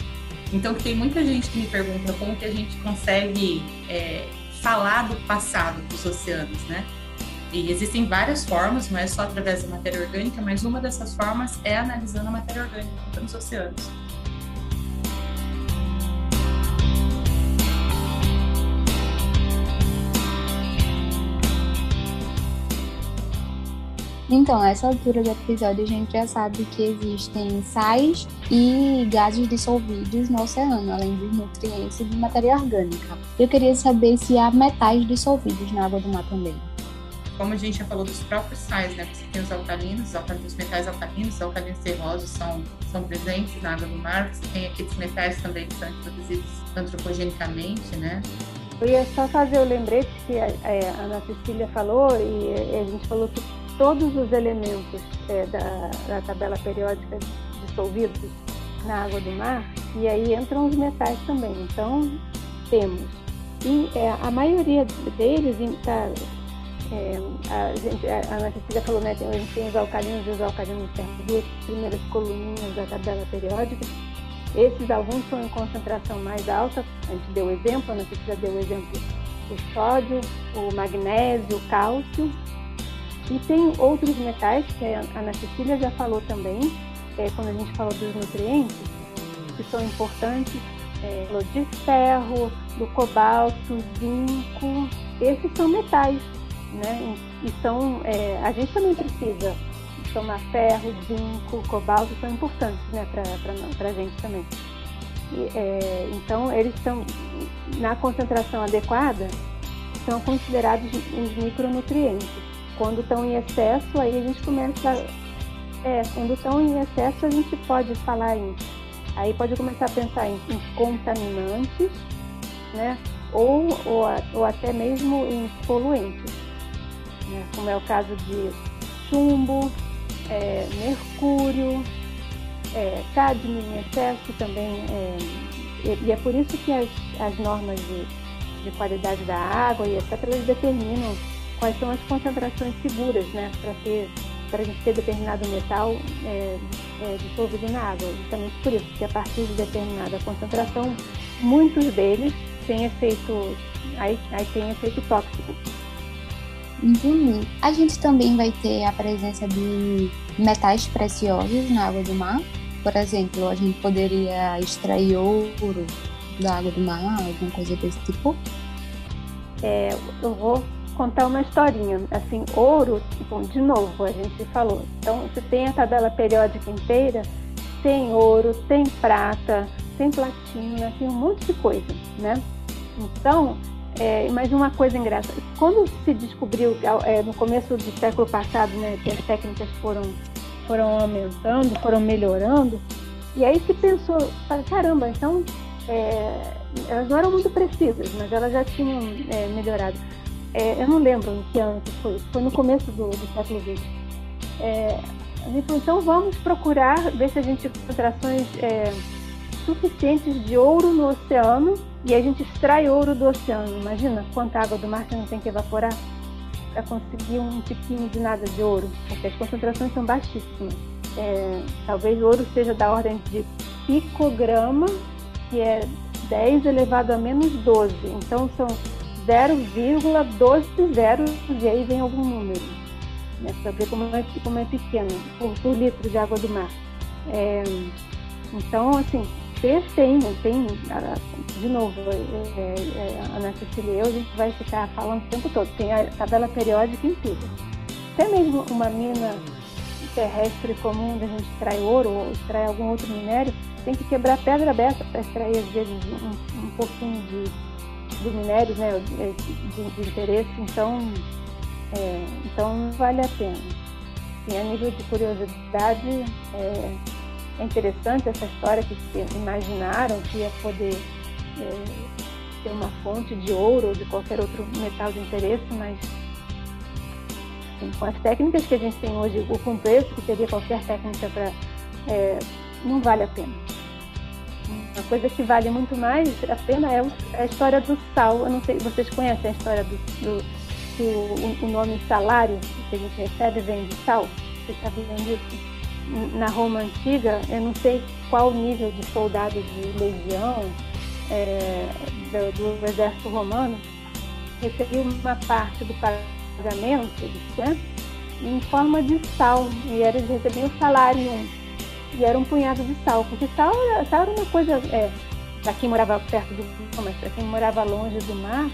[SPEAKER 2] Então, tem muita gente que me pergunta como que a gente consegue é, falar do passado dos oceanos, né? E existem várias formas, não é só através da matéria orgânica, mas uma dessas formas é analisando a matéria orgânica nos oceanos.
[SPEAKER 4] Então, a essa altura do episódio, a gente já sabe que existem sais e gases dissolvidos no oceano, além dos nutrientes e de matéria orgânica. Eu queria saber se há metais dissolvidos na água do mar também
[SPEAKER 2] como a gente já falou dos próprios sais, né? Você tem os alcalinos, os, metais alcalinos, os alcalinos terrosos são, são presentes na água do mar. Você tem aqueles metais também que são introduzidos antropogenicamente, né?
[SPEAKER 3] Eu ia só fazer o lembrete que a, é, a Ana Cecília falou e, a gente falou que todos os elementos é, da, da tabela periódica dissolvidos na água do mar, e aí entram os metais também. Então, temos. E é, a maioria deles está é, a, gente, a Ana Cecília falou, né, a gente tem os alcalinos e os alcalinos termos, as primeiras coluninhas da tabela periódica. Esses alguns são em concentração mais alta, a gente deu exemplo, a Ana Cecília deu exemplo o sódio, o magnésio, o cálcio. E tem outros metais, que a Ana Cecília já falou também, é, quando a gente falou dos nutrientes, que são importantes, é, de ferro, do cobalto, zinco, esses são metais né? E são, é, a gente também precisa tomar ferro, zinco, cobalto, são importantes, né, para a gente também. E, é, então, eles estão, na concentração adequada, são considerados os micronutrientes. Quando estão em excesso, aí a gente começa. É, quando estão em excesso, a gente pode falar em. Aí pode começar a pensar em, em contaminantes, né? Ou, ou, ou até mesmo em poluentes né? como é o caso de chumbo, é, mercúrio, é, em excesso também. É, e, é por isso que as, as normas de, de qualidade da água e etc. elas determinam quais são as concentrações seguras né, para ter para a gente ter determinado metal é, é, dissolvido na água. Justamente por isso, que a partir de determinada concentração, muitos deles têm efeito, aí, aí tem efeito tóxico.
[SPEAKER 4] Entendi. A gente também vai ter a presença de metais preciosos na água do mar. Por exemplo, a gente poderia extrair ouro da água do mar, alguma coisa desse tipo?
[SPEAKER 3] É, eu vou contar uma historinha. Assim, ouro, bom, de novo, a gente falou. Então, você tem a tabela periódica inteira, tem ouro, tem prata, tem platina, tem um monte de coisa, né? Então, É, mas uma coisa engraçada, quando se descobriu é, no começo do século passado, né, que as técnicas foram foram aumentando, foram melhorando, e aí se pensou, caramba, então é, elas não eram muito precisas, mas elas já tinham é, melhorado. É, eu não lembro em que ano que foi, foi no começo do, do século XX. É, então vamos procurar ver se a gente concentrações é, suficientes de ouro no oceano e a gente extrai ouro do oceano. Imagina quanta água do mar você não tem que evaporar para conseguir um tiquinho de nada de ouro, porque as concentrações são baixíssimas. É, talvez o ouro seja da ordem de picograma, que é 10 elevado a menos 12. Então são 0,12 zeros e aí vem algum número. Né, para ver como é, como é pequeno por, por litro de água do mar. É, então, assim, ter tem, tem, de novo, é, é, é, a Ana Cecília e eu, a gente vai ficar falando o tempo todo, tem a tabela periódica em tudo. Até mesmo uma mina terrestre comum, da gente extrai ouro ou extrai algum outro minério, tem que quebrar pedra aberta para extrair, às vezes, um, um pouquinho de, de minério né, de, de interesse, então, é, então vale a pena. E a nível de curiosidade, é, é interessante essa história que imaginaram que ia poder é, ter uma fonte de ouro ou de qualquer outro metal de interesse, mas assim, com as técnicas que a gente tem hoje, o com preço que teria qualquer técnica para. É, não vale a pena. Uma coisa que vale muito mais a pena é a história do sal. Eu não sei, vocês conhecem a história do, do que o, o nome salário que a gente recebe vem de sal? Vocês sabiam disso? Na Roma antiga, eu não sei qual nível de soldado de legião é, do, do, exército romano, recebia uma parte do pagamento né, em forma de sal, e eles recebiam salário e era um punhado de sal, porque sal, sal era uma coisa, é, para quem morava perto do mar, mas para quem morava longe do mar,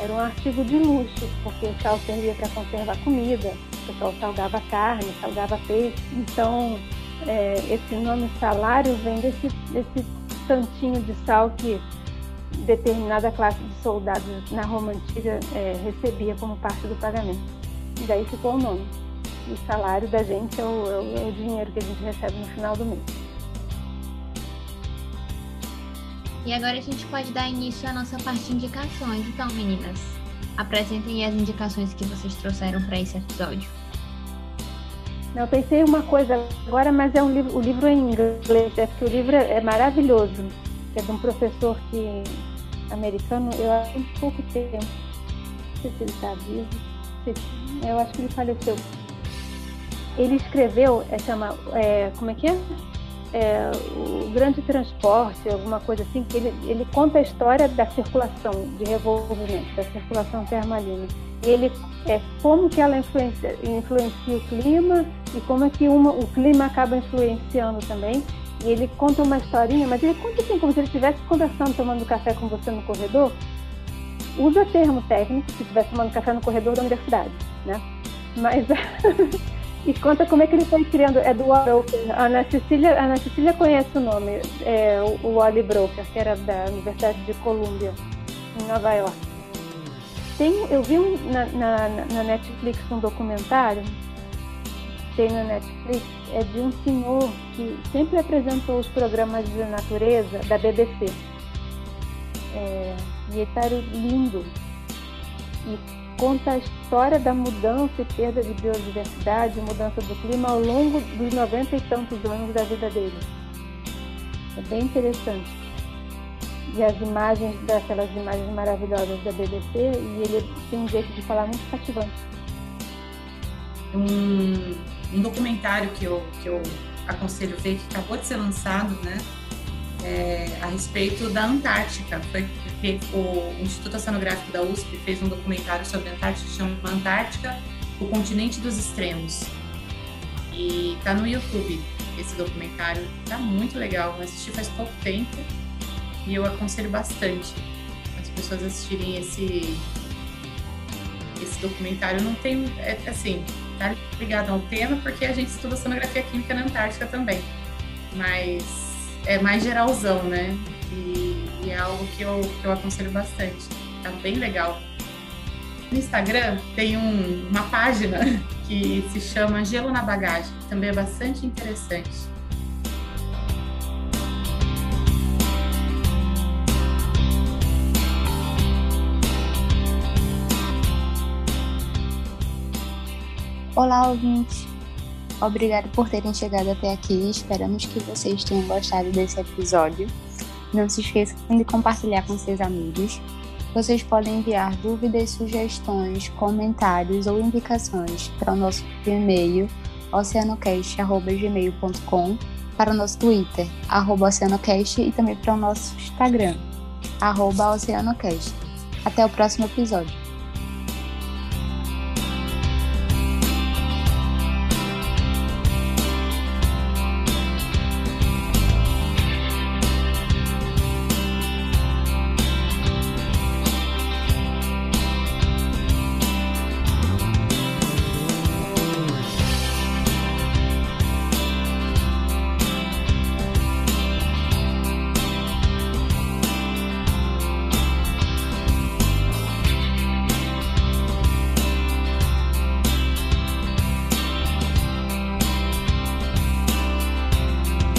[SPEAKER 3] era um artigo de luxo, porque o sal servia para conservar comida, o pessoal salgava carne, salgava peixe. Então, é, esse nome salário vem desse, desse tantinho de sal que determinada classe de soldados na Roma Antiga é, recebia como parte do pagamento. E daí ficou o nome. O salário da gente é é o, é o dinheiro que a gente recebe no final do mês.
[SPEAKER 1] E agora a gente pode dar início à nossa parte de indicações. Então, meninas, apresentem as indicações que vocês trouxeram para esse episódio.
[SPEAKER 3] Eu pensei uma coisa agora, mas é um livro, o livro é em inglês, é porque o livro é maravilhoso. É de um professor que americano, eu acho um pouco tempo. Não sei se ele está vivo. Eu acho que ele faleceu. Ele escreveu, é, chama, é, como é que é? É, o grande transporte, alguma coisa assim, que ele, ele conta a história da circulação de revolvimento, da circulação termalina. Ele é como que ela influencia, influencia o clima e como é que uma, o clima acaba influenciando também. E ele conta uma historinha, mas ele conta assim, como se ele estivesse conversando, tomando café com você no corredor. Usa termo técnico, se estivesse tomando café no corredor da universidade, né? Mas E conta como é que ele foi criando. É do Broker. A Ana Cecília, a Ana Cecília conhece o nome, é, o, Wally Broker, que era da Universidade de Columbia, em Nova York. Tem, eu vi um, na, na, na, Netflix um documentário, tem na Netflix, é de um senhor que sempre apresentou os programas de natureza da BBC. É, e ele era lindo. E conta a história da mudança e perda de biodiversidade, mudança do clima ao longo dos 90 e tantos anos da vida dele. É bem interessante. E as imagens, daquelas imagens maravilhosas da BBC, e ele tem um jeito de falar muito cativante.
[SPEAKER 2] Um, um documentário que eu, que eu aconselho ver, que acabou de ser lançado, né? É, a respeito da Antártica. Foi o Instituto Oceanográfico da USP fez um documentário sobre a Antártica, chama Antártica, o continente dos extremos. E tá no YouTube esse documentário, tá muito legal. Eu assisti faz pouco tempo e eu aconselho bastante as pessoas assistirem esse esse documentário. Não tem, é, assim, tá ligado ao tema porque a gente estuda oceanografia química na Antártica também, mas é mais geralzão, né? E, é algo que eu, que eu aconselho bastante. tá bem legal. No Instagram tem um, uma página que se chama Gelo na Bagagem, que também é bastante interessante.
[SPEAKER 4] Olá, ouvintes! Obrigado por terem chegado até aqui. Esperamos que vocês tenham gostado desse episódio. Não se esqueçam de compartilhar com seus amigos. Vocês podem enviar dúvidas, sugestões, comentários ou indicações para o nosso e-mail oceanocast.gmail.com, para o nosso Twitter, arroba oceanocast, e também para o nosso Instagram, arroba oceanocast. Até o próximo episódio.